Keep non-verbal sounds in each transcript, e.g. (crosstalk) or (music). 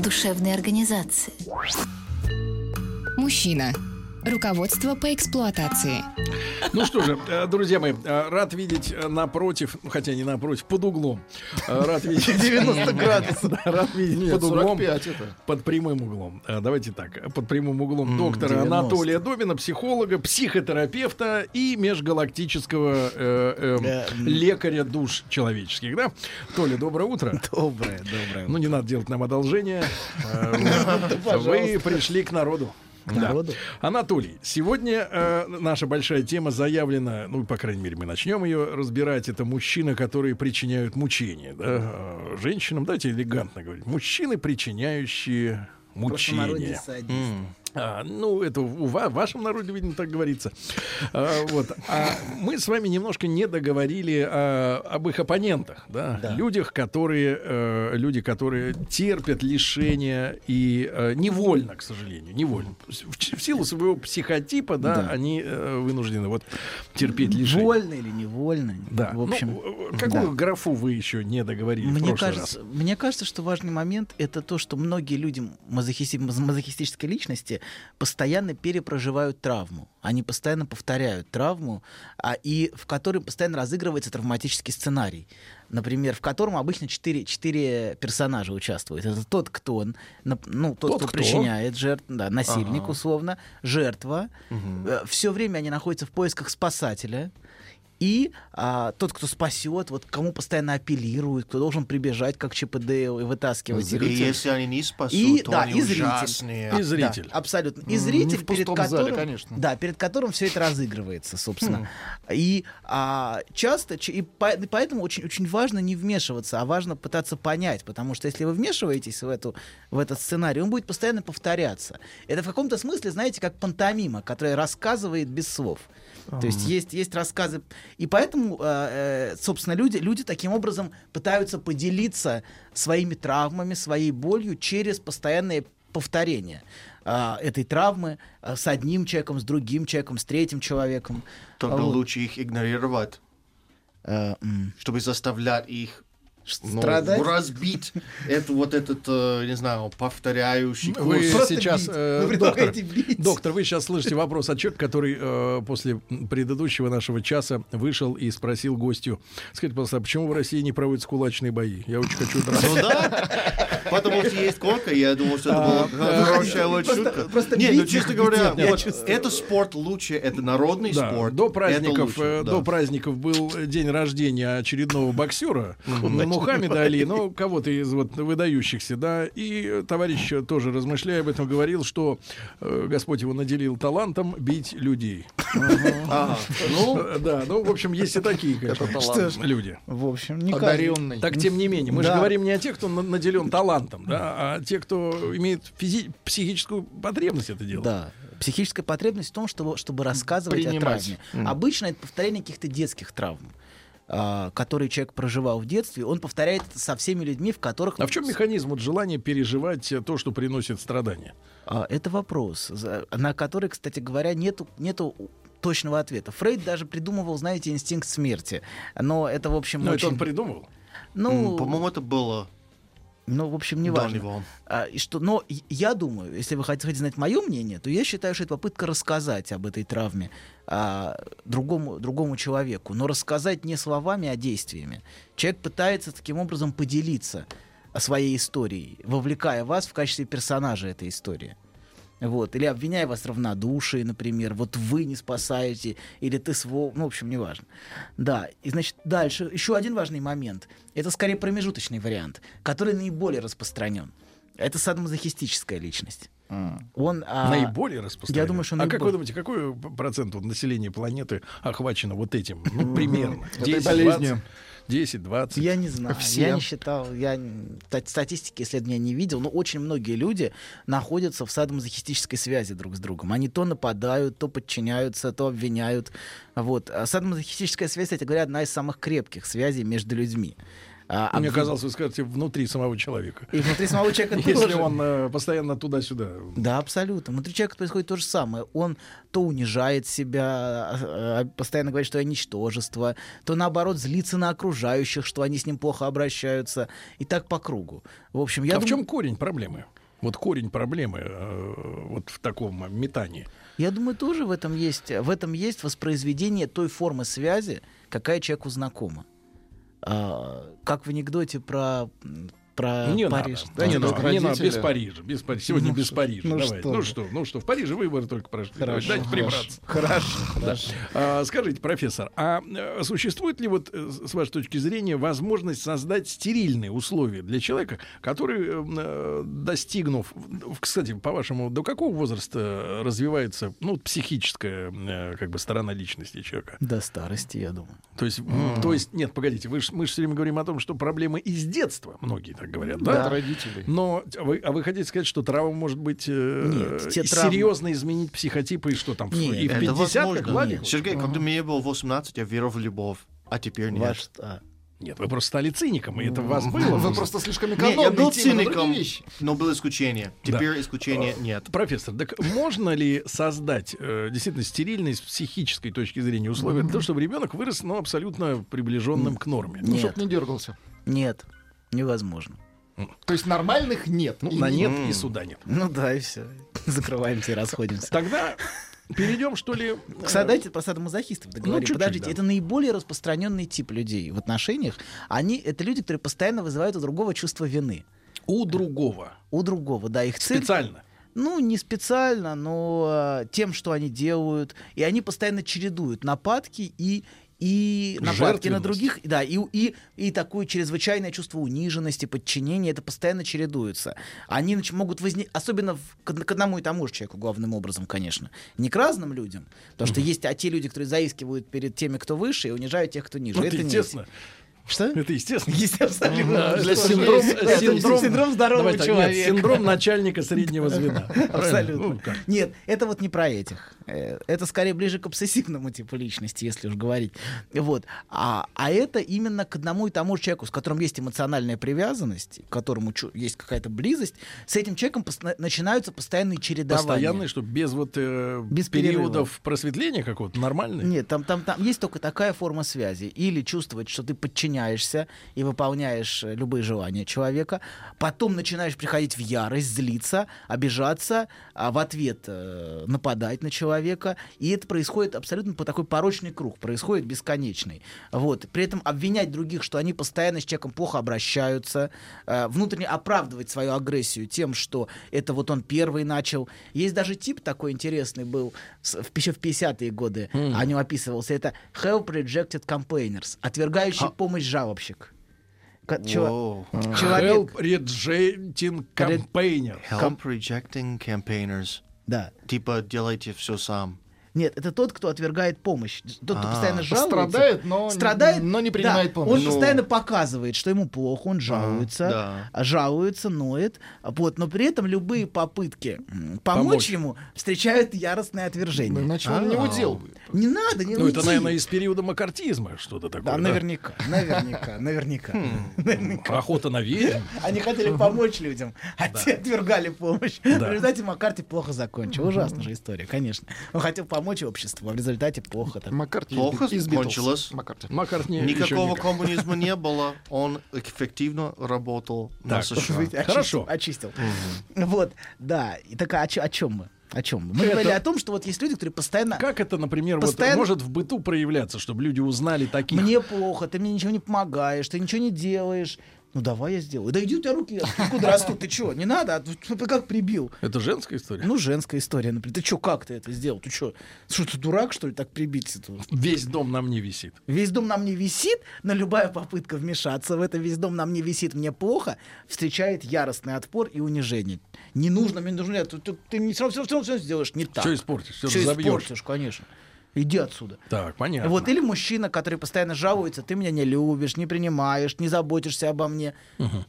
душевной организации. Мужчина. Руководство по эксплуатации. Ну что же, э, друзья мои, э, рад видеть э, напротив, ну, хотя не напротив, под углом. Рад видеть... (laughs) 90 градусов. Рад видеть под углом. 45 это. Под прямым углом. Давайте так. Под прямым углом доктора 90. Анатолия Добина, психолога, психотерапевта и межгалактического э, э, Да. лекаря душ человеческих. Да? Толя, доброе утро. Доброе, доброе. Ну, не надо делать нам одолжение. (laughs) Вы пришли к народу. К Да. народу? Анатолий, сегодня э, наша большая тема заявлена, ну, по крайней мере, мы начнем ее разбирать. Это мужчины, которые причиняют мучения. Да? э, Женщинам, давайте элегантно говорить. Мужчины, причиняющие мучения. А, ну, это ва- в вашем народе, видимо, так говорится. А, вот. А мы с вами немножко не договорили а, об их оппонентах, да? Да. Людях, которые, э, люди, которые терпят лишения и э, невольно, к сожалению, невольно. В, в силу своего психотипа, да, Да. они э, вынуждены вот терпеть лишения. Вольно или невольно. Да. В общем, Ну, э, какую да. графу вы еще не договорили в Мне кажется, раз? мне кажется, что важный момент это то, что многие люди мазохисти- маз- мазохистической личности постоянно перепроживают травму. Они постоянно повторяют травму, а, и в которой постоянно разыгрывается травматический сценарий. Например, в котором обычно четыре, четыре персонажа участвуют. Это тот, кто, он, ну, тот, Тот, кто, кто? причиняет жертв, да, насильник условно, жертва. Все время они находятся в поисках спасателя. И а, тот, кто спасет, вот кому постоянно апеллируют, кто должен прибежать, как ЧПД, и вытаскивать. И если они не спасут, И, то да, они и зритель. ужасные. И зритель. Да, абсолютно. И зритель, не в перед пустом зале, которым, конечно. да, перед которым все это разыгрывается, собственно. И а, часто, и поэтому очень, очень важно не вмешиваться, а важно пытаться понять, потому что если вы вмешиваетесь в, эту, в этот сценарий, он будет постоянно повторяться. Это в каком-то смысле, знаете, как пантомима, которая рассказывает без слов. То есть есть, есть рассказы. И поэтому, э, э, собственно, люди, люди таким образом пытаются поделиться своими травмами, своей болью через постоянное повторение а, этой травмы с одним человеком, с другим человеком, с третьим человеком. Тогда Вот. лучше их игнорировать, Э, чтобы заставлять их ну, страдать. разбить эту вот этот, э, не знаю, повторяющий Вы курс. Просто сейчас, бить. э, Вы доктор, бить. доктор, вы сейчас слышите вопрос от человека, который э, после предыдущего нашего часа вышел и спросил гостю, скажите, пожалуйста, а почему в России не проводятся кулачные бои? Я очень хочу драться. Ну да, потому что есть конка, я думал, что это А, была хорошая вот просто- шутка. просто Не, ну бить честно их говоря, это спорт лучше, это народный спорт. до это праздников, э, до праздников был день рождения очередного боксера Мухаммеда Али, ну кого-то из вот выдающихся, да, и товарищ тоже размышляя об этом говорил, что э, Господь его наделил талантом бить людей. Ну, Э, Да, ну в общем есть и такие, конечно, люди. В общем, не одаренный. Так, тем не менее, мы же говорим не о тех, кто на- наделен талантом, да, а те, кто имеет психическую потребность это делать. Да. Психическая потребность в том, чтобы, чтобы рассказывать Принимать. о травме. Обычно это повторение каких-то детских травм, а, которые человек проживал в детстве. Он повторяет это со всеми людьми, в которых... А в чем механизм вот желания переживать э, то, что приносит страдания? А, Это вопрос, на который, кстати говоря, нету, нету точного ответа. Фрейд даже придумывал, знаете, инстинкт смерти. Но это, в общем, Ну, очень... это он придумал. ну, по-моему, это было ну, в общем, не важно. А, и что, но я думаю, если вы хотите знать мое мнение, то я считаю, что это попытка рассказать об этой травме а, другому, другому человеку, но рассказать не словами, а действиями. Человек пытается таким образом поделиться своей историей, вовлекая вас в качестве персонажа этой истории. Вот. Или обвиняя вас в равнодушии, например. Вот вы не спасаете, или ты свол... Ну, в общем, неважно. Да. И, значит, дальше еще один важный момент. Это скорее промежуточный вариант, который наиболее распространен. Это садомазохистическая личность. Он, а, наиболее распространен. я думаю, что А как наиболее. вы думаете, какой процент вот населения планеты охвачено вот этим? Ну, (laughs) примерно. Этой 10, болезнью. 20? 10, 20? Я не знаю, Все. я не считал, я статистики исследования не видел, но очень многие люди находятся в садомазохистической связи друг с другом. Они то нападают, то подчиняются, то обвиняют. Вот. А садомазохистическая связь, кстати говоря, одна из самых крепких связей между людьми. А, Мне обвин- казалось, вы скажете, внутри самого человека. И внутри самого человека (laughs) Если тоже. он э, постоянно туда-сюда. Да, абсолютно. Внутри человека происходит то же самое. Он то унижает себя, а, а, постоянно говорит, что я ничтожество, то наоборот злится на окружающих, что они с ним плохо обращаются, и так по кругу. В общем, я а в думаю- чем корень проблемы? Вот корень проблемы э, вот в таком метании. Я думаю, тоже в этом есть, в этом есть воспроизведение той формы связи, какая человеку знакома. А, как в анекдоте про, про не Париж. надо, Да, не, не надо, не надо, без. Парижа, без Парижа. Сегодня Ну без что- Парижа. ну Давайте. что Ну что, ну что, в Париже выборы только прошли. Хорошо, Дайте хорошо. прибраться. Хорошо, Да. хорошо. А, скажите, профессор, а э, существует ли вот, э, с вашей точки зрения, возможность создать стерильные условия для человека, который, э, достигнув, кстати, по-вашему, до какого возраста развивается, ну, психическая, как бы, сторона личности человека? До старости, я думаю. То есть, м, то есть, нет, погодите, вы ж- мы же все время говорим о том, что проблемы из детства, многие так говорят, да? От родителей. Но а вы, а вы хотите сказать, что травма может быть э, Нет, те травмы- серьезно изменить психотипы и что там? в- Нет, и в это 50 как возможно. Владик? Сергей, когда мне было 18, я верил в любовь, а теперь нет. Ваш- а. Нет, вы просто стали циником, и это у вас было. Вы просто слишком (laughs) Не, экономный. я был циником, но было исключение. Теперь исключения нет. Профессор, так можно ли создать э, действительно стерильные с психической точки зрения условия для того, чтобы ребенок вырос ну, абсолютно приближенным к норме? Ну, Нет. чтоб не дергался. Нет, невозможно. То есть нормальных нет. Ну, И на не- нет и суда нет. Ну да, и все. Закрываемся и расходимся. Тогда перейдем, что ли... э, Кстати, давайте про садомазохистов договорим. чуть-чуть, Подождите, да. это наиболее распространенный тип людей в отношениях. Они, это люди, которые постоянно вызывают у другого чувство вины. у другого. У другого, да, их цель... Специально. Ну, не специально, но э, тем, что они делают. И они постоянно чередуют нападки и и нападки на других, да, и, и, и такое чрезвычайное чувство униженности, подчинения, это постоянно чередуется. Они нач- могут возникнуть, особенно в- к, к одному и тому же человеку, главным образом, конечно. Не к разным людям, потому что есть а те люди, которые заискивают перед теми, кто выше, и унижают тех, кто ниже. Ну, это не эти. Что? Это естественно. Естественно. Ж, синдром, синдром, синдром здорового так, нет, человека. синдром начальника среднего звена. (laughs) Абсолютно. Ну? Нет, это вот не про этих. Э, Это скорее ближе к обсессивному типу личности, если уж говорить. Вот. А, а это именно к одному и тому же человеку, с которым есть эмоциональная привязанность, к которому есть какая-то близость, с этим человеком пос- начинаются постоянные чередования. Постоянный, что без вот э, Без периодов просветления какого-то нормальный. Нет, там, там, там есть только такая форма связи. Или чувствовать, что ты подчиняешься и выполняешь э, любые желания человека. Потом начинаешь приходить в ярость, злиться, обижаться, а в ответ э, нападать на человека. И это происходит абсолютно по такой порочный круг, происходит бесконечный. Вот. При этом обвинять других, что они постоянно с человеком плохо обращаются, э, внутренне оправдывать свою агрессию тем, что это вот он первый начал. Есть даже тип такой интересный был в, еще в 50-е годы. О нем описывался. Это help rejected complainers, отвергающий помощь жалобщик. Человек, Help rejecting campaigner. Help rejecting campaigners. да. Типа делайте все сам. Нет, это тот, кто отвергает помощь. Тот, кто А. постоянно жалуется. Страдает, но, страдает, но не да, принимает помощь. Он Ну. постоянно показывает, что ему плохо, он жалуется, да. а жалуется, ноет, а вот, но при этом любые попытки помочь, Помочь. ему встречают яростное Ну, отвержение. иначе он не удел. Не надо, не Ну, это, наверное, из периода макартизма что-то такое. Да, наверняка, (laughs) наверняка, наверняка. наверняка. Охота на ведьм. (laughs) Они хотели помочь людям, а те отвергали помощь. В результате Маккарти плохо закончил. Ужасная же история, конечно. Он хотел помочь обществу, а в результате плохо. так. Маккарти Плохо из Битлз. кончилось. Маккарти. Маккартни еще Никакого коммунизма не (laughs) было. Он эффективно работал на США. Хорошо. Очистил. Вот, да. И так а о, о чем мы? О чем мы? Это- говорили о том, что вот есть люди, которые постоянно... Как это, например, вот Постоянно- может в быту проявляться, чтобы люди узнали таких? Мне плохо, ты мне ничего не помогаешь, ты ничего не делаешь. Ну давай я сделаю. Да иди у тебя руки откуда растут, ты что? Не надо, а ты как прибил. Это женская история? Ну, женская история, например. Ты что, как ты это сделал? Ты что, что ты дурак, что ли, так прибить? это? Весь дом на мне висит. Весь дом на мне висит, но любая попытка вмешаться в это, весь дом на мне висит, мне плохо, встречает яростный отпор и унижение. Не нужно, мне нужно, ты, ты, ты не все равно, все равно, все равно сделаешь не так. Все испортишь, все разобьешь. испортишь, конечно. Иди отсюда. Так, понятно. Вот, или мужчина, который постоянно жалуется, ты меня не любишь, не принимаешь, не заботишься обо мне.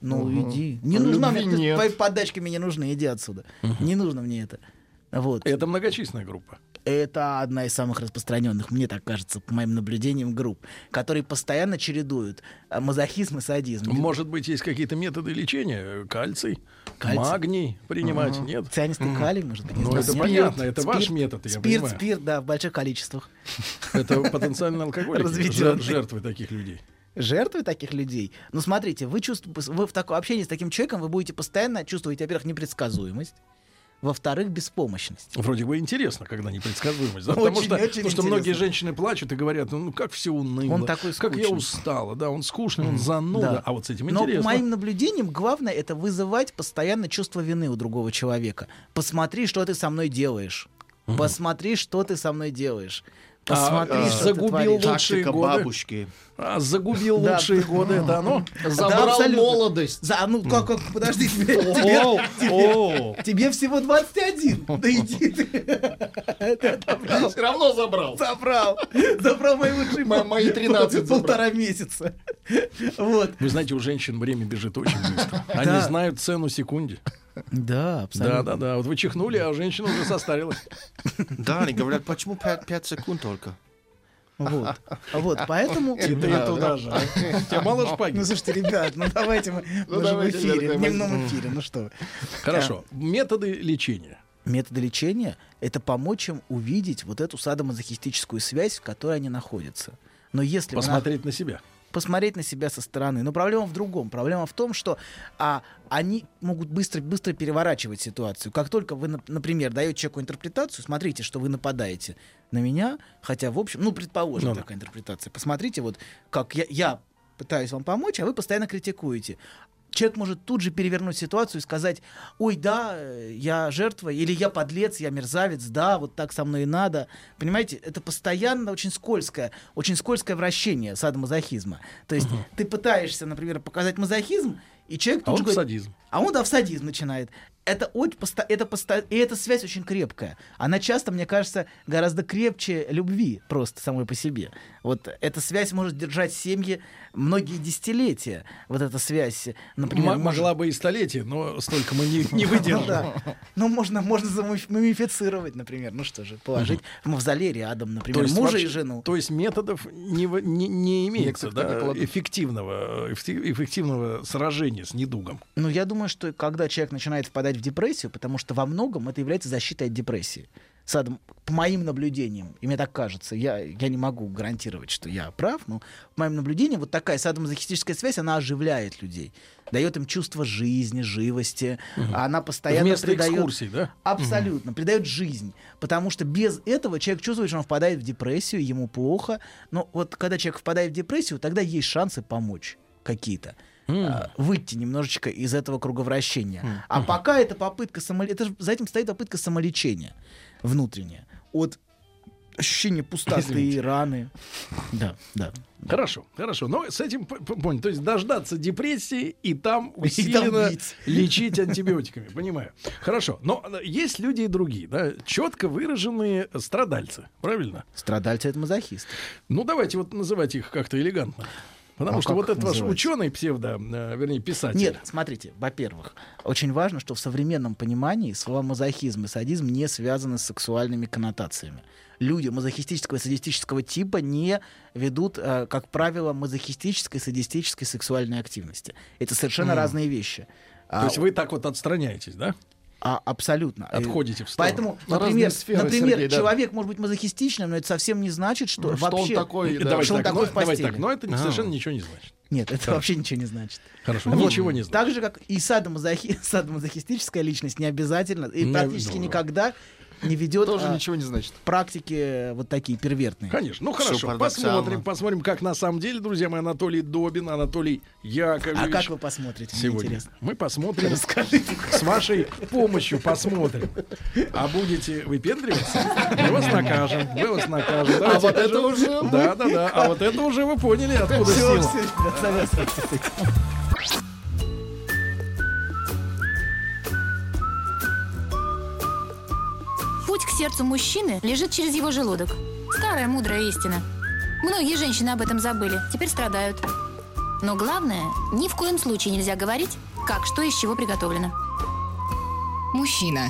Ну, иди. Не А нужна мне, нет. твои подачки мне не нужны, иди отсюда. Не нужно мне это. Вот. Это многочисленная группа. Это одна из самых распространенных, мне так кажется, по моим наблюдениям, групп, которые постоянно чередуют а, мазохизм и садизм. Может быть, есть какие-то методы лечения? Кальций, Кальций. магний принимать? Нет? Цианистый калий, может быть. Ну, это Нет. понятно, это ваш Спирт, метод, я спирт, понимаю. спирт, да, в больших количествах. (laughs) Это потенциально алкоголики, жертвы таких людей. жертвы таких людей. Ну, смотрите, вы, чувств... вы в таком общении с таким человеком вы будете постоянно чувствовать, во-первых, непредсказуемость, во-вторых, беспомощность. Вроде бы интересно, когда непредсказуемость. да, Очень, потому что, очень потому что многие женщины плачут и говорят, ну как все уныло, Он такой как я скучный. устала, да, он скучный, он зануда, Да. а вот с этим Но интересно. по моим наблюдениям, главное это вызывать постоянно чувство вины у другого человека. Посмотри, что ты со мной делаешь. Посмотри, что ты со мной делаешь. Посмотри, а, что ты загубил творишь. лучшие Тактика годы. бабушки. А, загубил Да. лучшие годы, это оно? (laughs) Забрал молодость. За, ну как, как, подожди, (laughs) тебе, тебе, тебе всего 21. Да иди ты. Ты. Все равно забрал. Забрал. Забрал мои лучшие Мо- мои 13 забрал. полтора месяца. Вот. Вы знаете, у женщин время бежит очень быстро. Они Да. знают цену секунде. Да, Да, да, да. Вот вы чихнули, а женщина уже состарилась. (laughs) Да, они говорят, почему 5, секунд только? Вот. Вот, поэтому... И ты туда же. Тебе мало шпаги? Ну, слушайте, ребят, ну давайте мы, мы же в эфире, в дневном эфире, ну что. Хорошо. Методы лечения. Методы лечения — это помочь им увидеть вот эту садомазохистическую связь, в которой они находятся. Но если Посмотреть на себя. Посмотреть на себя со стороны. Но проблема в другом. Проблема в том, что а, они могут быстро, быстро переворачивать ситуацию. Как только вы, нап- например, даете человеку интерпретацию, смотрите, что вы нападаете на меня, хотя, в общем, ну, предположим, Ну да. такая интерпретация. Посмотрите, вот как я, я пытаюсь вам помочь, а вы постоянно критикуете. Человек может тут же перевернуть ситуацию и сказать, ой, да, э, я жертва, или я подлец, я мерзавец, да, вот так со мной и надо. Понимаете, это постоянно очень скользкое, очень скользкое вращение садомазохизма. То есть ты пытаешься, например, показать мазохизм, и человек А тут он же в говорит, садизм. а он, да, в садизм начинает. Это очень посто- это посто- и эта связь очень крепкая. Она часто, мне кажется, гораздо крепче любви просто самой по себе. Вот эта связь может держать семьи многие десятилетия. Вот эта связь, например, М- может- Могла бы и столетие, но столько мы не, не выдержим. Да. Ну, можно, можно замумифицировать, например. Ну что же, положить в мавзолей рядом, например, мужа и жену. То есть методов не, не, не имеется да, эффективного, эффективного сражения с недугом. Ну, я думаю, что когда человек начинает впадать в депрессию, потому что во многом это является защитой от депрессии. Садом, по моим наблюдениям, и мне так кажется, я, я не могу гарантировать, что я прав, но по моим наблюдениям вот такая садомазохистическая связь, она оживляет людей, дает им чувство жизни, живости, она постоянно Вместо придает... экскурсий, да? Абсолютно, придает жизнь. Потому что без этого человек чувствует, что он впадает в депрессию, ему плохо. Но вот когда человек впадает в депрессию, тогда есть шансы помочь какие-то. А, выйти немножечко из этого круговращения. А пока это попытка самолечения, это же за этим стоит попытка самолечения внутренняя. От ощущения пустоты, Извините. раны. Да, да. Хорошо, хорошо. Но с этим понял. То есть дождаться депрессии и там И там усиленно лечить антибиотиками. Понимаю. Хорошо. Но э, есть люди и другие, да, четко выраженные страдальцы. Правильно? Страдальцы это мазохисты. Ну, давайте вот называть их как-то элегантно. Потому А что вот этот ваш называть? ученый псевдо, э, вернее, писатель. Нет, смотрите, во-первых, очень важно, что в современном понимании слова мазохизм и садизм не связаны с сексуальными коннотациями. Люди мазохистического и садистического типа не ведут, э, как правило, мазохистической, садистической сексуальной активности. Это совершенно разные вещи. То есть вы так вот отстраняетесь, да? А, абсолютно. Отходите в сторону. Поэтому, На например, сферы, например Сергей, да. человек может быть мазохистичным, но это совсем не значит, что Ну, что он вообще... такой, да. давайте что он так, такой но, в давайте постели. так, но это не- совершенно ничего не значит. Нет, это вообще ничего не значит. Хорошо, Вот. ничего не значит. Так же, как и садомазохи... (laughs) садомазохистическая личность не обязательно и Не- практически ну, никогда не ведет Тоже а, ничего не значит. практики вот такие первертные. Конечно. Ну хорошо, посмотрим, посмотрим, как на самом деле, друзья мои, Анатолий Добин, Анатолий Яковлевич. А как вы посмотрите? Мне сегодня? интересно. Мы посмотрим. С вашей помощью посмотрим. А будете выпендриваться, мы вас накажем. Мы вас накажем. А вот это уже. Да, да, да. А вот это уже вы поняли, откуда сила. Сердцу мужчины лежит через его желудок. Старая мудрая истина. Многие женщины об этом забыли, теперь страдают. Но главное, ни в коем случае нельзя говорить, как что из чего приготовлено. Мужчина.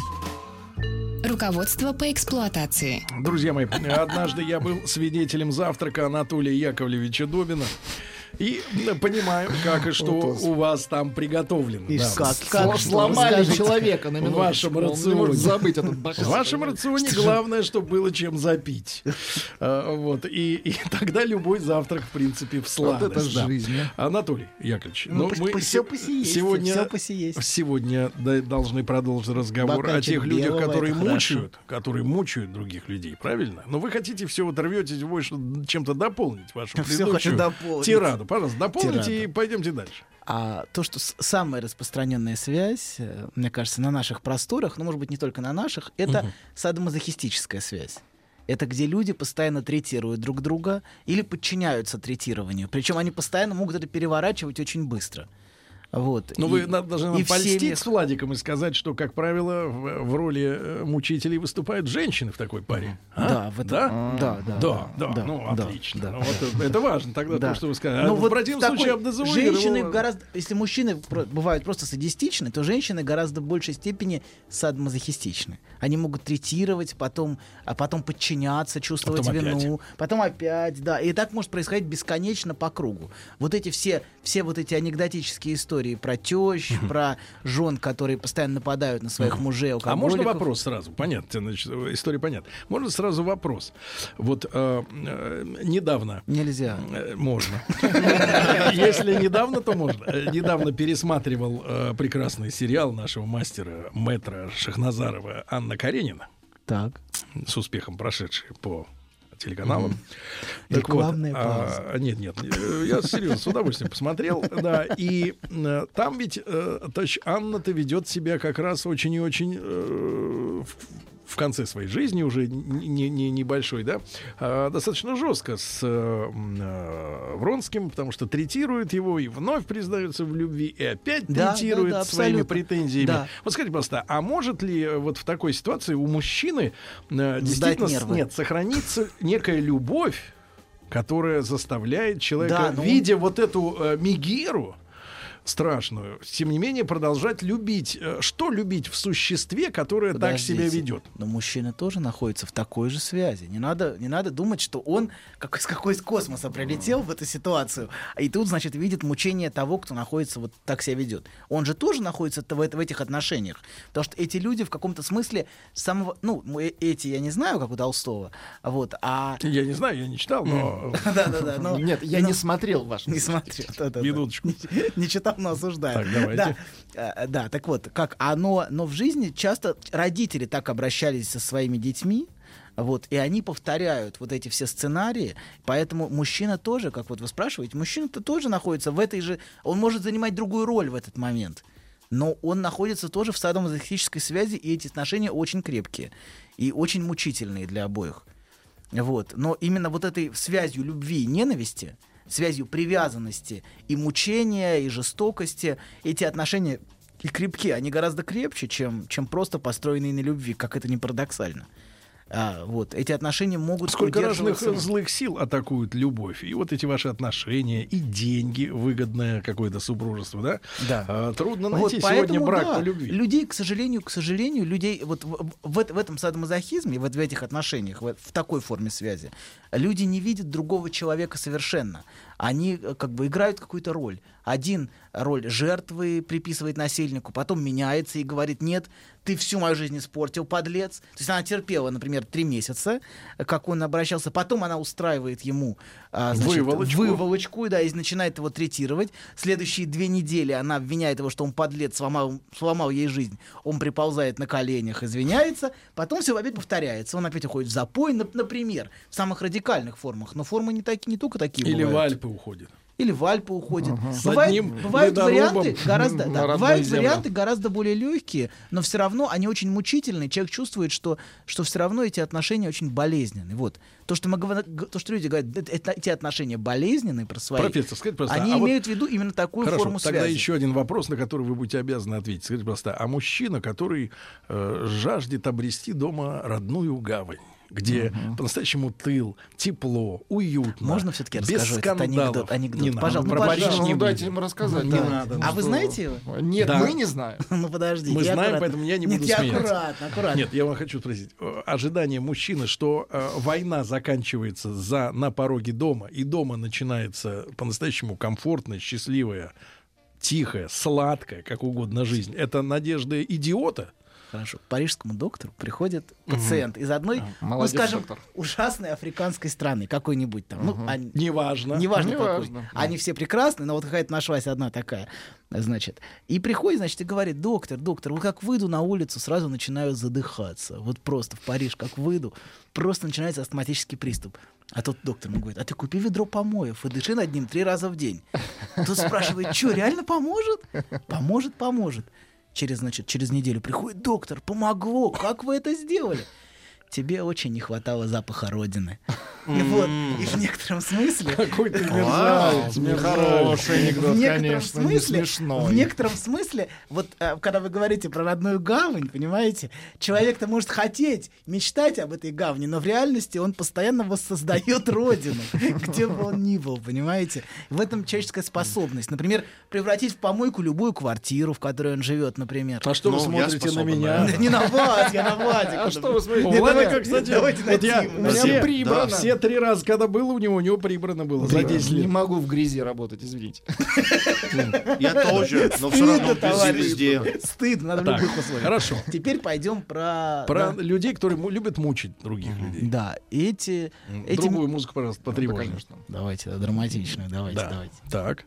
Руководство по эксплуатации. Друзья мои, однажды я был свидетелем завтрака Анатолия Яковлевича Добина. И понимаю, как и что у вас там приготовлено. Да. как, Сломали человека на В минуточку. вашем Он не рационе. забыть этот В вашем рационе главное, чтобы было чем запить. А, Вот. И, тогда любой завтрак, в принципе, в сладость. это жизнь. Анатолий Яковлевич, Ну, ну, мы сегодня, сегодня должны продолжить разговор о тех людях, которые мучают, которые мучают других людей, правильно? Но вы хотите все вот рветесь, что, чем-то дополнить вашу предыдущую тираду. Пожалуйста, дополните Тираду. и пойдемте дальше. А то, что самая распространенная связь, э, мне кажется, на наших просторах, ну, может быть, не только на наших, это садомазохистическая связь. Это где люди постоянно третируют друг друга или подчиняются третированию. Причем они постоянно могут это переворачивать очень быстро. Вот. Ну, И- вы на- должны нам в польстить семьях- с Владиком и сказать, что, как правило, в, в роли э, мучителей выступают женщины в такой паре. А? Да, в этом- да? да, да, Да, да, да, ну да, отлично. да. Ну, вот это, это важно тогда Да. то, что вы сказали. Ну, А в вот противном такой- случае обдезавуировал- женщины гораздо, если мужчины бывают просто садистичны, то женщины гораздо в большей степени садомазохистичны. Они могут третировать, потом, а потом подчиняться, чувствовать Потом опять. вину, потом опять, да, и так может происходить бесконечно по кругу. Вот эти все, все вот эти анекдотические истории про тещ, про жен, которые постоянно нападают на своих мужей, А можно вопрос сразу? Понятно, значит, история понятна. Можно сразу вопрос. Вот э, э, недавно Нельзя. Э, Можно. (laughs) Если недавно, то можно. Э, Недавно пересматривал э, прекрасный сериал нашего мастера, мэтра Шахназарова Анна Каренина, Так. с успехом прошедший по телеканалам. Вот, Рекламная а, нет, нет, я серьезно с удовольствием посмотрел, да, и э, там ведь, э, товарищ Анна-то ведет себя как раз очень и очень э, в- конце своей жизни уже не, не, небольшой, да, а, достаточно жестко с э, э, Вронским, потому что третирует его и вновь признается в любви, и опять Да, третирует да, да, своими абсолютно. претензиями. Да. Вот скажите, просто, а может ли э, вот в такой ситуации у мужчины э, действительно нервы. нет, сохранится некая любовь, которая заставляет человека, Да, ну- видя вот эту э, мигеру страшную, тем не менее продолжать любить. Э, Что любить в существе, которое так себя Подождите. ведет? Но мужчина тоже находится в такой же связи. Не надо, не надо думать, что он как, с какой из космоса прилетел в эту ситуацию, и тут, значит, видит мучение того, кто находится вот так себя ведет. Он же тоже находится в, в этих отношениях. Потому что эти люди в каком-то смысле самого... Ну, э- эти я не знаю, как у Толстого, вот, а... Я не знаю, я не читал, но Да-да-да. (laughs) Нет, я не смотрел ваш. Не смотрел. Минуточку. (laughs) Не читал, но осуждаю. Так, давайте. Да, Э, да, так вот, как оно, но в жизни часто родители так обращались со своими детьми, вот, и они повторяют вот эти все сценарии, поэтому мужчина тоже, как вот вы спрашиваете, мужчина-то тоже находится в этой же, он может занимать другую роль в этот момент, но он находится тоже в садомазохистической связи, и эти отношения очень крепкие и очень мучительные для обоих. Вот. Но именно вот этой связью любви и ненависти, связью привязанности и мучения, и жестокости, эти отношения и крепкие, они гораздо крепче, чем, чем просто построенные на любви, как это не парадоксально. А, вот. Эти отношения могут сколько разных злых сил атакуют любовь. И вот эти ваши отношения, и деньги, выгодное какое-то супружество, да? Да. А, трудно Вот найти сегодня поэтому, брак да, по любви. Людей, к сожалению, к сожалению, людей вот в, в, в этом садомазохизме, вот в этих отношениях, в, в такой форме связи, люди не видят другого человека совершенно. Они э, как бы играют какую-то роль. Один роль жертвы приписывает насильнику, потом меняется и говорит, нет, ты всю мою жизнь испортил, подлец. То есть она терпела, например, три месяца, э, как он обращался, потом она устраивает ему а, значит, Выволочку. выволочку, да, и начинает его третировать. Следующие две недели она обвиняет его, что он подлец, сломал, сломал ей жизнь. Он приползает на коленях, извиняется. Потом все опять повторяется. Он опять уходит в запой, нап- например, в самых радикальных формах. Но формы не, такие, не только такие Или в бывают. Альпы уходит. Или в Альпы уходит. С Бывает- одним бывают варианты (laughs) гораздо, да, бывают землю. варианты гораздо более легкие, но все равно они очень мучительные. Человек чувствует, что, что все равно эти отношения очень болезненные. Вот. То, что, мы, то, что люди говорят, «Это- это- эти отношения болезненные про свои, Профессор, скажите, пожалуйста, они а вот- имеют в виду именно такую Хорошо, форму тогда связи. еще один вопрос, на который вы будете обязаны ответить. Скажите, просто, а мужчина, который э, жаждет обрести дома родную гавань, где по-настоящему тыл, тепло, уютно. Можно все-таки без расскажу этот анекдот? анекдот? Не надо, Пожалуйста, про ну, Париж пожалуйста. не Ну, дайте ему рассказать. Не да. надо. А вы знаете его? Нет, Да. мы не знаем. (laughs) Ну подождите. Мы я знаем, аккуратно. поэтому я не буду смеяться. аккуратно, аккуратно. Нет, я вам хочу спросить. Э, Ожидание мужчины, что э, война заканчивается за, на пороге дома, и дома начинается по-настоящему комфортная, счастливая, тихая, сладкая, как угодно жизнь. Это надежда идиота? Хорошо. К парижскому доктору приходит пациент из одной, ну, Молодец, скажем, доктор. ужасной африканской страны, какой-нибудь там. Ну, а- Неважно. Неважно, Неважно. какой. Они все прекрасны, но вот какая-то нашлась одна такая, значит. И приходит, значит, и говорит, доктор, доктор, вот как выйду на улицу, сразу начинаю задыхаться. Вот просто в Париж как выйду, просто начинается астматический приступ. А тот доктор ему говорит, а ты купи ведро помоев и дыши над ним три раза в день. Тут спрашивает, что, реально поможет? Поможет, поможет. Через, значит, через неделю приходит доктор, помогло, как вы это сделали? Тебе очень не хватало запаха Родины. (laughs) И вот, и в некотором смысле... Какой ты мерзавец. Хороший анекдот, в некотором конечно, не смешной. в некотором смысле, вот э, когда вы говорите про родную гавань, понимаете, человек-то может хотеть, мечтать об этой гавани, но в реальности он постоянно воссоздает родину, (laughs) где бы он ни был, понимаете. В этом человеческая способность. Например, превратить в помойку любую квартиру, в которой он живет, например. А что вы Ну, смотрите на меня? Не на вас, я на Владика. А что вы смотрите? Давайте- кстати, давайте вот я, Тиму. у меня Все- прибрано. да. Все три раза, когда было у него, у него прибрано было за 10 Не лет. могу в грязи работать, извините. Я тоже, но все равно товарищ. везде. Стыдно, надо в любых условиях. хорошо. Теперь пойдем про... Про людей, которые любят мучить других людей. Да, эти... эти... Другую музыку, пожалуйста, Да, потревожим. конечно. Давайте, да, драматичную, давайте, Да. давайте. Так.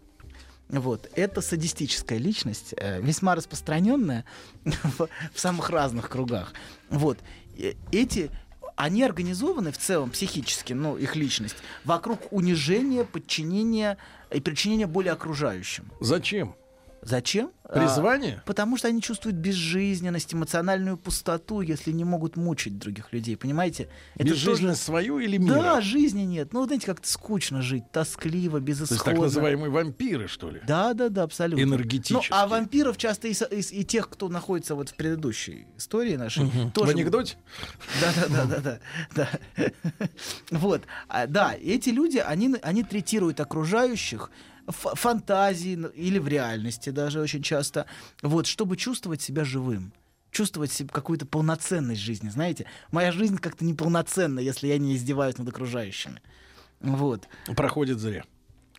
Вот, это садистическая личность, э, весьма распространенная (laughs) в, в самых разных кругах. Вот, эти, они организованы в целом психически, ну, их личность, вокруг унижения, подчинения и причинения боли окружающим. Зачем? Зачем? А, Призвание? Потому что они чувствуют безжизненность, эмоциональную пустоту, если не могут мучить других людей, понимаете? Это Безжизненность свою или тоже- мира? Да, жизни нет. Ну, вот знаете, как-то скучно жить, тоскливо, То есть так безысходно. называемые вампиры, что ли? Да, да, да, абсолютно. Энергетические. Ну, а вампиров часто и, и и тех, кто находится вот в предыдущей истории нашей, В тоже. анекдоте? Да, да, да, да, да. да. (laughs) Вот. А, да, эти люди, они, они третируют окружающих в фантазии или в реальности даже очень часто, вот, чтобы чувствовать себя живым чувствовать себе какую-то полноценность жизни, знаете. Моя жизнь как-то неполноценна, если я не издеваюсь над окружающими. Вот Проходит зря.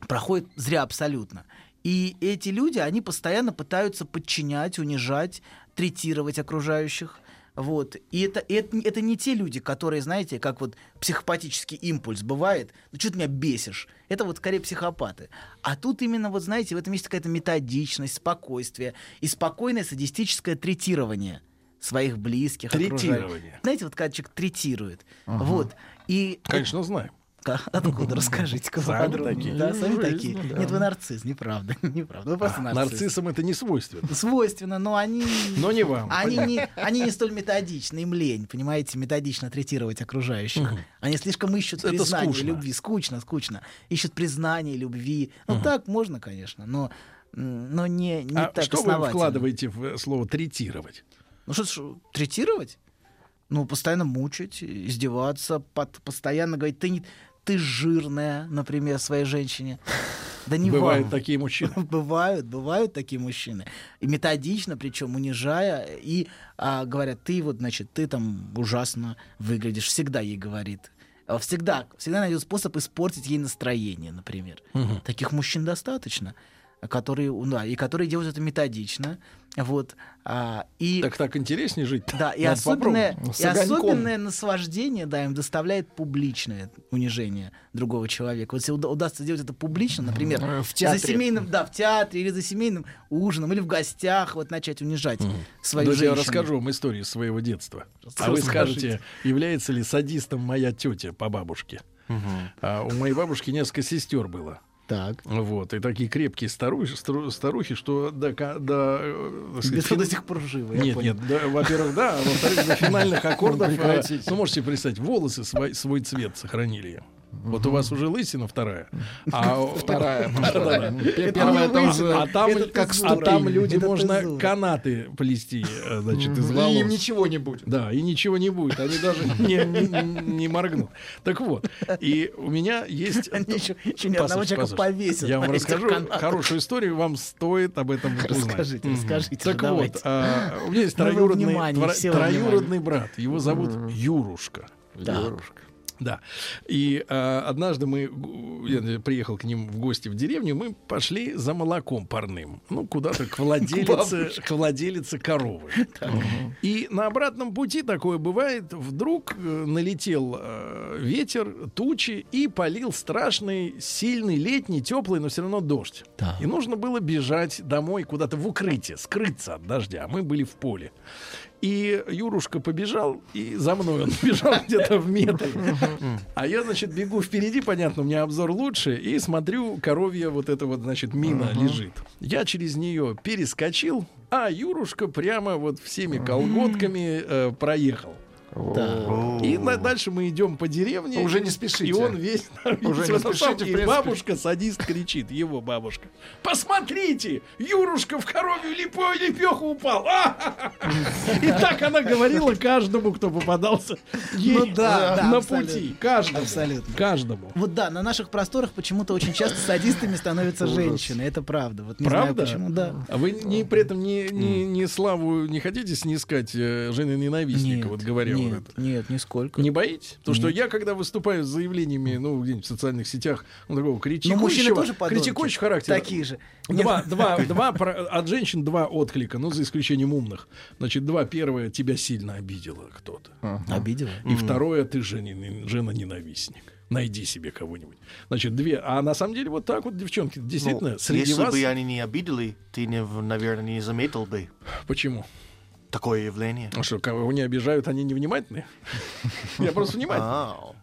проходит зря абсолютно. И эти люди, они постоянно пытаются подчинять, унижать, третировать окружающих. Вот. И это, это, это не те люди, которые, знаете, как вот психопатический импульс бывает, ну что ты меня бесишь? Это вот скорее психопаты. А тут именно, вот знаете, в этом есть какая-то методичность, спокойствие и спокойное садистическое третирование своих близких. окружающих. Третирование. Знаете, вот когда человек третирует. Вот. И Конечно, знаем. Откуда? (laughs) Расскажите-ка Сами поподробнее. такие. Да, сами Ну, такие. жизнь, да. Нет, вы нарцисс, неправда. (laughs) Неправда. Вы просто нарцисс. Нарциссам это не свойственно. Свойственно, но они... Но не вам. Они не, они не столь методичны, им лень, понимаете, методично третировать окружающих. Они слишком ищут скучно. любви. Скучно, скучно. Ищут признания, любви. Ну так можно, конечно, но, но не, не А так что вы вкладываете в э, слово третировать? Ну что ж, третировать? Ну, постоянно мучить, издеваться, под- постоянно говорить, ты, не, ты жирная, например, своей женщине. Да не Бывают вам. такие мужчины. (laughs) Бывают, бывают такие мужчины. И методично, причем унижая, и а, говорят, ты вот, значит, ты там ужасно выглядишь. Всегда ей говорит. А, Всегда, всегда найдет способ испортить ей настроение, например. Таких мужчин достаточно, которые, да, и которые делают это методично. Вот. а, и Так так интереснее жить. да, и Надо особенное, и особенное наслаждение, да, им доставляет публичное унижение другого человека. Вот если уда- удастся сделать это публично, например, Э, в театре. за семейным, да, в театре или за семейным ужином, или в гостях, вот начать унижать свою Друзья, я женщину. расскажу вам историю своего детства. Что а вы скажете? скажете, является ли садистом моя тетя по бабушке? А у моей бабушки несколько сестер было. Так. Вот, и такие крепкие старухи, стару- старухи что до, до, э, сказать, Где-то до фин- сих пор живы, Нет, нет, да, во-первых, да, а во-вторых, до (laughs) финальных аккордов, э, ну, можете представить, волосы свой, свой цвет сохранили. Вот у вас уже лысина вторая. А (laughs) Вторая. Да-да-да. Первая там же... А там, как а там люди можно канаты плести, э, значит, из И волос. им ничего не будет. Да, и ничего не будет. Они даже (laughs) не, моргнут. Так вот, и у меня есть... Они еще, еще ни одного человека повесят. Я вам расскажу хорошую историю, вам стоит об этом узнать. Расскажите, расскажите. Так ну, вот, а, у меня есть троюродный брат. Его зовут Юрушка. Юрушка. (laughs) Да. И а, однажды мы, я приехал к ним в гости в деревню, мы пошли за молоком парным. Ну, куда-то к владелице, к владелице коровы. И на обратном пути такое бывает. Вдруг э, налетел э, ветер, тучи и полил страшный, сильный, летний, теплый, но все равно дождь. Да. И нужно было бежать домой куда-то в укрытие, скрыться от дождя. А Мы были в поле. И Юрушка побежал, и за мной он (laughs) бежал где-то в метре. А я, значит, бегу впереди, понятно, у меня обзор лучше, и смотрю, коровья вот эта вот, значит, мина лежит. Я через нее перескочил, а Юрушка прямо вот всеми колготками э, проехал. Да. И на- дальше мы идем по деревне. Уже и- не спешите. И он весь... Уже не спешите, принципе. Бабушка, садист, кричит, его бабушка. Посмотрите, Юрушка в коровью липо, лепеху упал. А! И так она говорила каждому, кто попадался ей Ну да, да, на абсолютно. пути. Каждому. Абсолютно. Каждому. Вот да, на наших просторах почему-то очень часто садистами становятся женщины. Это правда. Вот не Правда? знаю почему. Да. А вы не, при этом не, не, не славу не хотите снискать э, жены ненавистника, вот говоря нет, это? нет, нисколько. Не боитесь? Потому что Нет. я, когда выступаю с заявлениями, ну, где-нибудь в социальных сетях, ну, такого критикующего, мужчины тоже критикующего характера. Такие же. Два, два, два, от женщин два отклика, ну, за исключением умных. Значит, два. Первое, тебя сильно обидела кто-то. Обидела? И второе, ты жена, жена ненавистник. Найди себе кого-нибудь. Значит, две. А на самом деле вот так вот, девчонки, действительно, Ну, среди если вас... бы они не обидели, ты, не, наверное, не заметил бы Почему? Такое явление. А что, кого не обижают, они невнимательны? (laughs) Я просто внимательный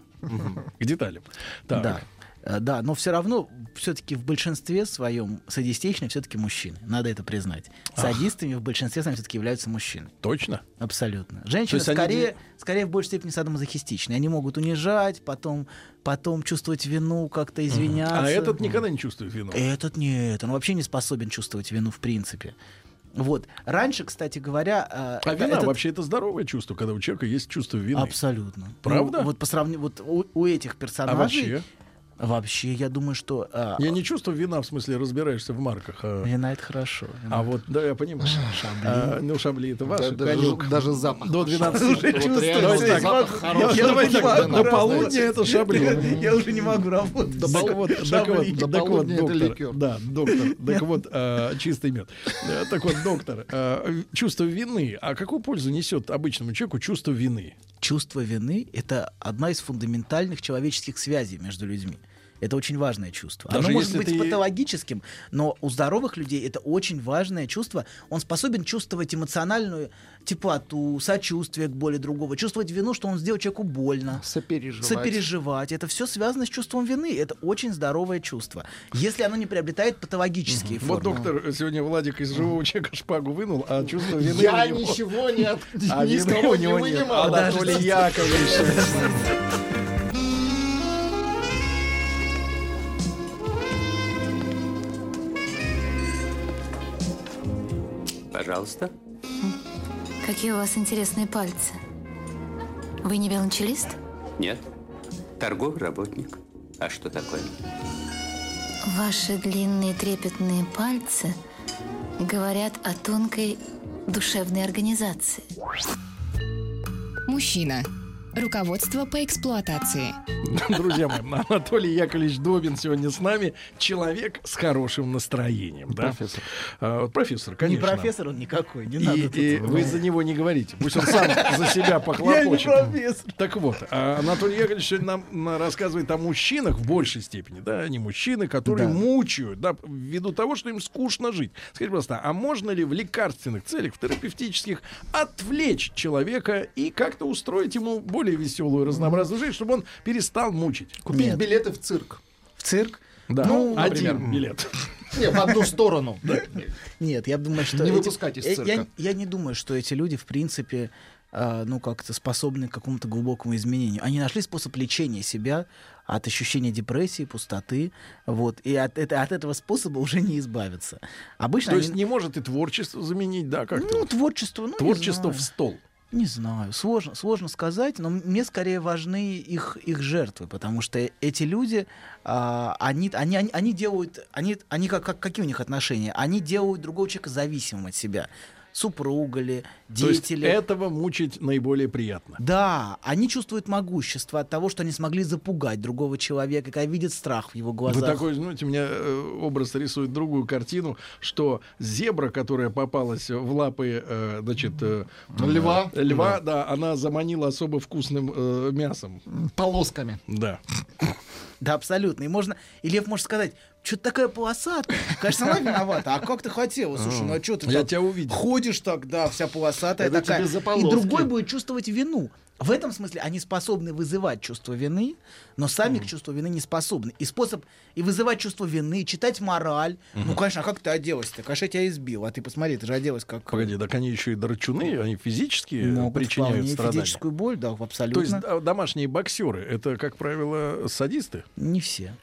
к деталям. Да. Э, Да, но все равно, все-таки в большинстве своем садистичны все-таки мужчины. Надо это признать. Садистами в большинстве своем все-таки являются мужчины. Точно? Абсолютно. Женщины они скорее, де- скорее в большей степени садомазохистичны. Они могут унижать, потом, потом чувствовать вину, как-то извиняться. А этот никогда не чувствует вину. Этот нет, он вообще не способен чувствовать вину в принципе. Вот. Раньше, кстати говоря... э, А это- вина этот- вообще это здоровое чувство, когда у человека есть чувство вины. Абсолютно. Правда? Ну, вот по сравнению... Вот у, у этих А персонажей... вообще? Вообще, я думаю, что... а, Я не чувствую вина, в смысле, разбираешься в марках. А, Вина это хорошо. а вот, да, я понимаю. А, ну, шабли это ваше, Да, даже, даже запах. До 12 Вот реально Давайте так, запах хороший. Я давай так, могу до полудня это шабли. Я уже не могу работать. Шабли. До полудня это ликер. да, доктор, так вот, а, чистый мед. Так вот, доктор, а, чувство вины, а какую пользу несет обычному человеку чувство вины? Чувство вины — это одна из фундаментальных человеческих связей между людьми. Это очень важное чувство. Даже Оно может быть ты- патологическим, но у здоровых людей это очень важное чувство. Он способен чувствовать эмоциональную теплоту, сочувствие к боли другого, чувствовать вину, что он сделал человеку больно. Сопереживать. Сопереживать. Это все связано с чувством вины. Это очень здоровое чувство. Если оно не приобретает патологические формы. Вот доктор сегодня Владик из живого человека шпагу вынул, а чувство вины Я у него- ничего не от... А ни с вины кого у не него нет. вынимал. Анатолий Яковлевич. (laughs) Пожалуйста. Какие у вас интересные пальцы. Вы не велончелист? Нет. Торговый работник. А что такое? Ваши длинные трепетные пальцы говорят о тонкой душевной организации. Мужчина. Руководство по эксплуатации. (laughs) Друзья мои, Анатолий Яковлевич Добин сегодня с нами. Человек с хорошим настроением. Да? Профессор. А, вот профессор, Не конечно. профессор он никакой, не И, надо. тут- и вы за него не говорите. Пусть он сам (laughs) за себя Я не похлопочет. профессор. Так вот, а Анатолий Яковлевич сегодня нам рассказывает о мужчинах в большей степени, да, они мужчины, которые Да. мучают, да, ввиду того, что им скучно жить. Скажите, пожалуйста, а можно ли в лекарственных целях, в терапевтических, отвлечь человека и как-то устроить ему более веселую, разнообразную жизнь, чтобы он перестал мучить? Купить Нет. билеты в цирк. В цирк? Да, Ну, один например. билет. Не, в одну сторону. Нет, я думаю, что... Не выпускать из э, цирка. Я, не думаю, что эти люди, в принципе, а, ну, как-то способны к какому-то глубокому изменению. Они нашли способ лечения себя от ощущения депрессии, пустоты, вот, и от, это, от этого способа уже не избавиться. Обычно То они- есть не может и творчество заменить, да, как-то? ну, творчество, ну, не Творчество знаю. в стол. Не знаю, сложно, сложно сказать, но мне скорее важны их, их жертвы, потому что эти люди, а, они, они, они, они делают, они, они как, как, какие у них отношения? Они делают другого человека зависимым от себя. Супруга ли, То есть дети ли. этого мучить наиболее приятно. Да, они чувствуют могущество от того, что они смогли запугать другого человека, когда видят страх в его глазах. Вы такой, знаете, у меня э, образ рисует другую картину, что зебра, которая попалась в лапы, э, значит, э, Льва. льва, да, она заманила особо вкусным э, мясом. Полосками. Да. Да, абсолютно. И можно, и Лев может сказать, что ты такая полосатая? Конечно, она виновата. А как ты хотела? Слушай, ну а что ты Я так тебя увидел. ходишь так, да, вся полосатая Это такая. И другой будет чувствовать вину. В этом смысле они способны вызывать чувство вины, но сами к чувству вины не способны. И способ и вызывать чувство вины, читать мораль. Ну, конечно, а как ты оделась-то? Конечно, я тебя избил. А ты посмотри, ты же оделась как... Погоди, так они еще и драчуны, они физически Могут причиняют страдания. физическую боль, да, То абсолютно. есть да, домашние боксеры это, как правило, садисты? Не все.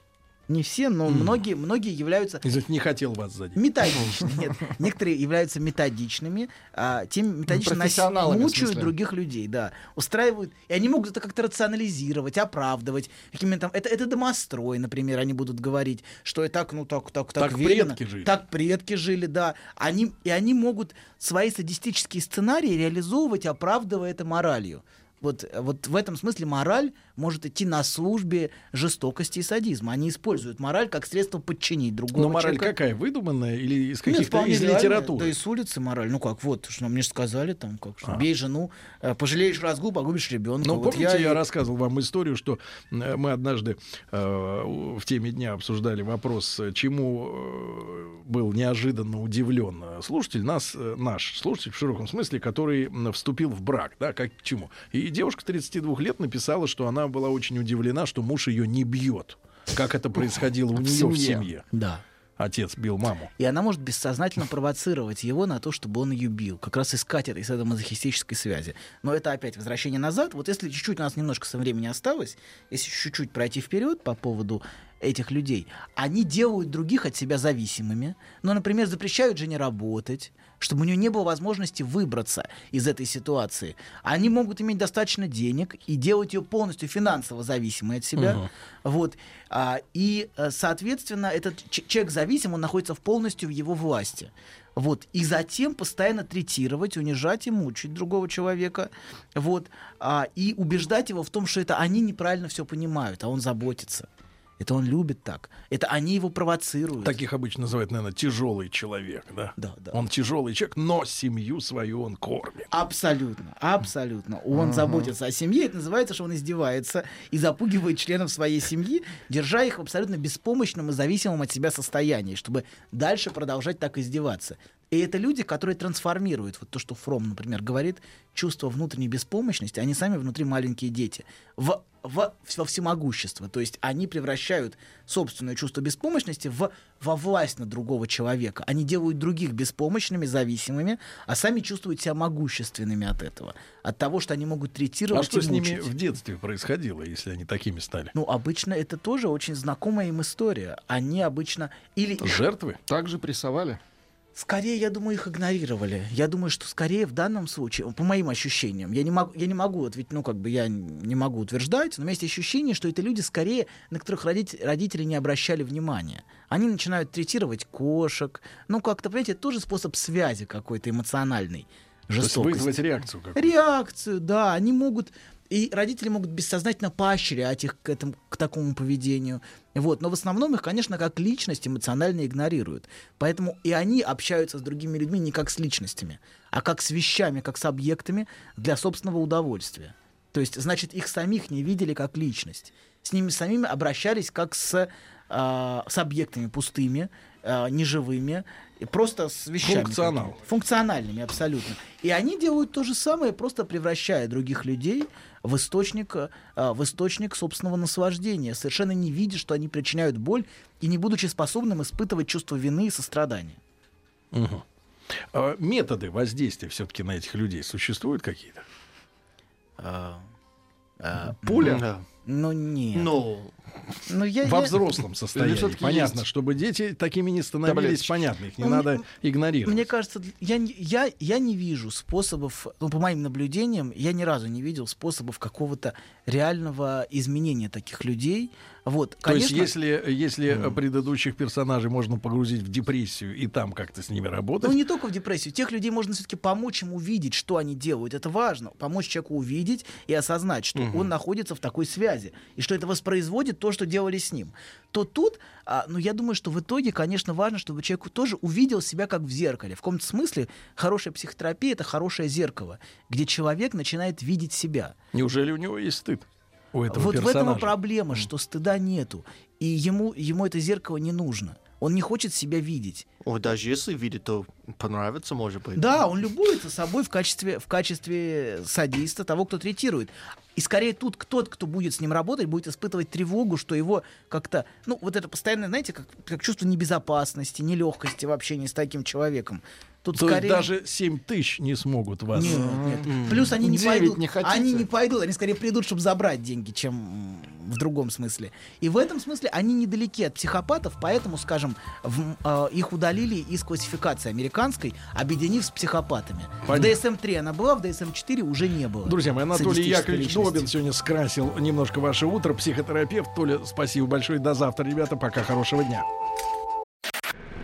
Не все, но многие, многие являются Извините, не хотел вас задеть. методичными. Нет, (laughs) некоторые являются методичными, а тем методично в мучают других людей, да, устраивают, и они могут это как-то рационализировать, оправдывать, какими там, это, это домострой, например, они будут говорить, что и так, ну так, так, так, Так велено, предки жили. так предки жили, да, они и они могут свои садистические сценарии реализовывать, оправдывая это моралью. Вот, вот в этом смысле мораль может идти на службе жестокости и садизма. Они используют мораль как средство подчинить другого Но мораль человека. какая? Выдуманная или из каких-то из литературы? Да и с улицы мораль. Ну как, вот, что мне же сказали, там, как, что А. бей жену, э, пожалеешь разгул, погубишь ребенка. Ну, вот помните, я, и- рассказывал вам историю, что э, мы однажды э, в теме дня обсуждали вопрос, э, чему э, был неожиданно удивлен э, слушатель, нас, э, наш слушатель в широком смысле, который вступил в брак, да, как к чему. И девушка 32 лет написала, что она была очень удивлена, что муж ее не бьет. Как это происходило у нее в семье. семье. Да. Отец бил маму. И она может бессознательно провоцировать его на то, чтобы он ее бил. Как раз искать это из этой мазохистической связи. Но это опять возвращение назад. Вот если чуть-чуть у нас немножко со времени осталось, если чуть-чуть пройти вперед по поводу этих людей, они делают других от себя зависимыми. Ну, например, запрещают жене работать, чтобы у нее не было возможности выбраться из этой ситуации. Они могут иметь достаточно денег и делать ее полностью финансово зависимой от себя. Вот. А, и, э, соответственно, этот человек зависим, он находится в полностью в его власти. Вот. И затем постоянно третировать, унижать и мучить другого человека. Вот. А, и убеждать его в том, что это они неправильно все понимают, а он заботится. Это он любит так. Это они его провоцируют. Таких обычно называют, наверное, тяжелый человек, да? Да, да. Он тяжелый человек, но семью свою он кормит. Абсолютно, абсолютно. Он заботится о семье. Это называется, что он издевается и запугивает членов своей семьи, держа их в абсолютно беспомощном и зависимом от себя состоянии, чтобы дальше продолжать так издеваться. И это люди, которые трансформируют, вот то, что Фром, например, говорит, чувство внутренней беспомощности, они сами внутри маленькие дети, в, в, во всемогущество. То есть они превращают собственное чувство беспомощности в, во власть над другого человека. Они делают других беспомощными, зависимыми, а сами чувствуют себя могущественными от этого. От того, что они могут третировать А что и с ними в детстве происходило, если они такими стали? Ну, обычно это тоже очень знакомая им история. Они обычно... Или Жертвы? Также прессовали. Скорее, я думаю, их игнорировали. Я думаю, что скорее в данном случае, по моим ощущениям, я не могу, я не могу, вот ведь, ну, как бы я не могу утверждать, но у меня есть ощущение, что это люди скорее, на которых родители, родители не обращали внимания. Они начинают третировать кошек. Ну, как-то, понимаете, это тоже способ связи какой-то эмоциональной. То есть вызвать реакцию какую-то. Реакцию, да, они могут и родители могут бессознательно поощрять их к этому, к такому поведению. Вот. Но в основном их, конечно, как личность эмоционально игнорируют. Поэтому и они общаются с другими людьми не как с личностями, а как с вещами, как с объектами для собственного удовольствия. То есть, значит, их самих не видели как личность. С ними самими обращались как с, а, с объектами пустыми, а, неживыми, и просто с вещами. Функционал. Функциональными, абсолютно. И они делают то же самое, просто превращая других людей в источник, а, в источник собственного наслаждения, совершенно не видя, что они причиняют боль и не будучи способным испытывать чувство вины и сострадания. Мгм. А методы воздействия все-таки на этих людей существуют какие-то? а, а, Пуля? Да. Ну нет. Ну, Ну, я, Во я- взрослом состоянии. Понятно, есть чтобы дети такими не становились, понятно, их не Ну, надо мне- игнорировать. Мне кажется, я, не- я, я не вижу способов, ну, по моим наблюдениям, я ни разу не видел способов какого-то реального изменения таких людей. Вот, То есть, конечно, если, если э, предыдущих персонажей можно погрузить в депрессию и там как-то с ними работать, Ну, не только в депрессию. Тех людей можно все-таки помочь им увидеть, что они делают. Это важно. Помочь человеку увидеть и осознать, что он находится в такой связи. И что это воспроизводит то, что делали с ним. То тут, а, ну, я думаю, что в итоге, конечно, важно, чтобы человек тоже увидел себя как в зеркале. В каком-то смысле хорошая психотерапия — это хорошее зеркало, где человек начинает видеть себя. неужели у него есть стыд? У этого вот в этом и персонажа? проблема, что стыда нету. И ему, ему это зеркало не нужно. Он не хочет себя видеть. ой, даже если видит, то понравится, может быть. Да, он любуется собой в качестве, в качестве садиста, того, кто третирует. И скорее тут тот, кто будет с ним работать, будет испытывать тревогу, что его как-то, ну, вот это постоянное, знаете, как, как чувство небезопасности, нелегкости в общении с таким человеком. Тут То скорее... есть даже 7 тысяч не смогут вас... Нет, нет. Плюс они не пойдут. не хотите? они не пойдут, они скорее придут, чтобы забрать деньги, чем в другом смысле. И в этом смысле они недалеки от психопатов, поэтому, скажем, в- э, их удалили из классификации американской, объединив с психопатами. Понятно. В DSM-3 она была, в DSM-4 уже не было. Друзья мои, Анатолий Яковлевич личности. Добин сегодня скрасил немножко ваше утро. Психотерапевт. Толя, спасибо большое. До завтра, ребята. Пока. Хорошего дня.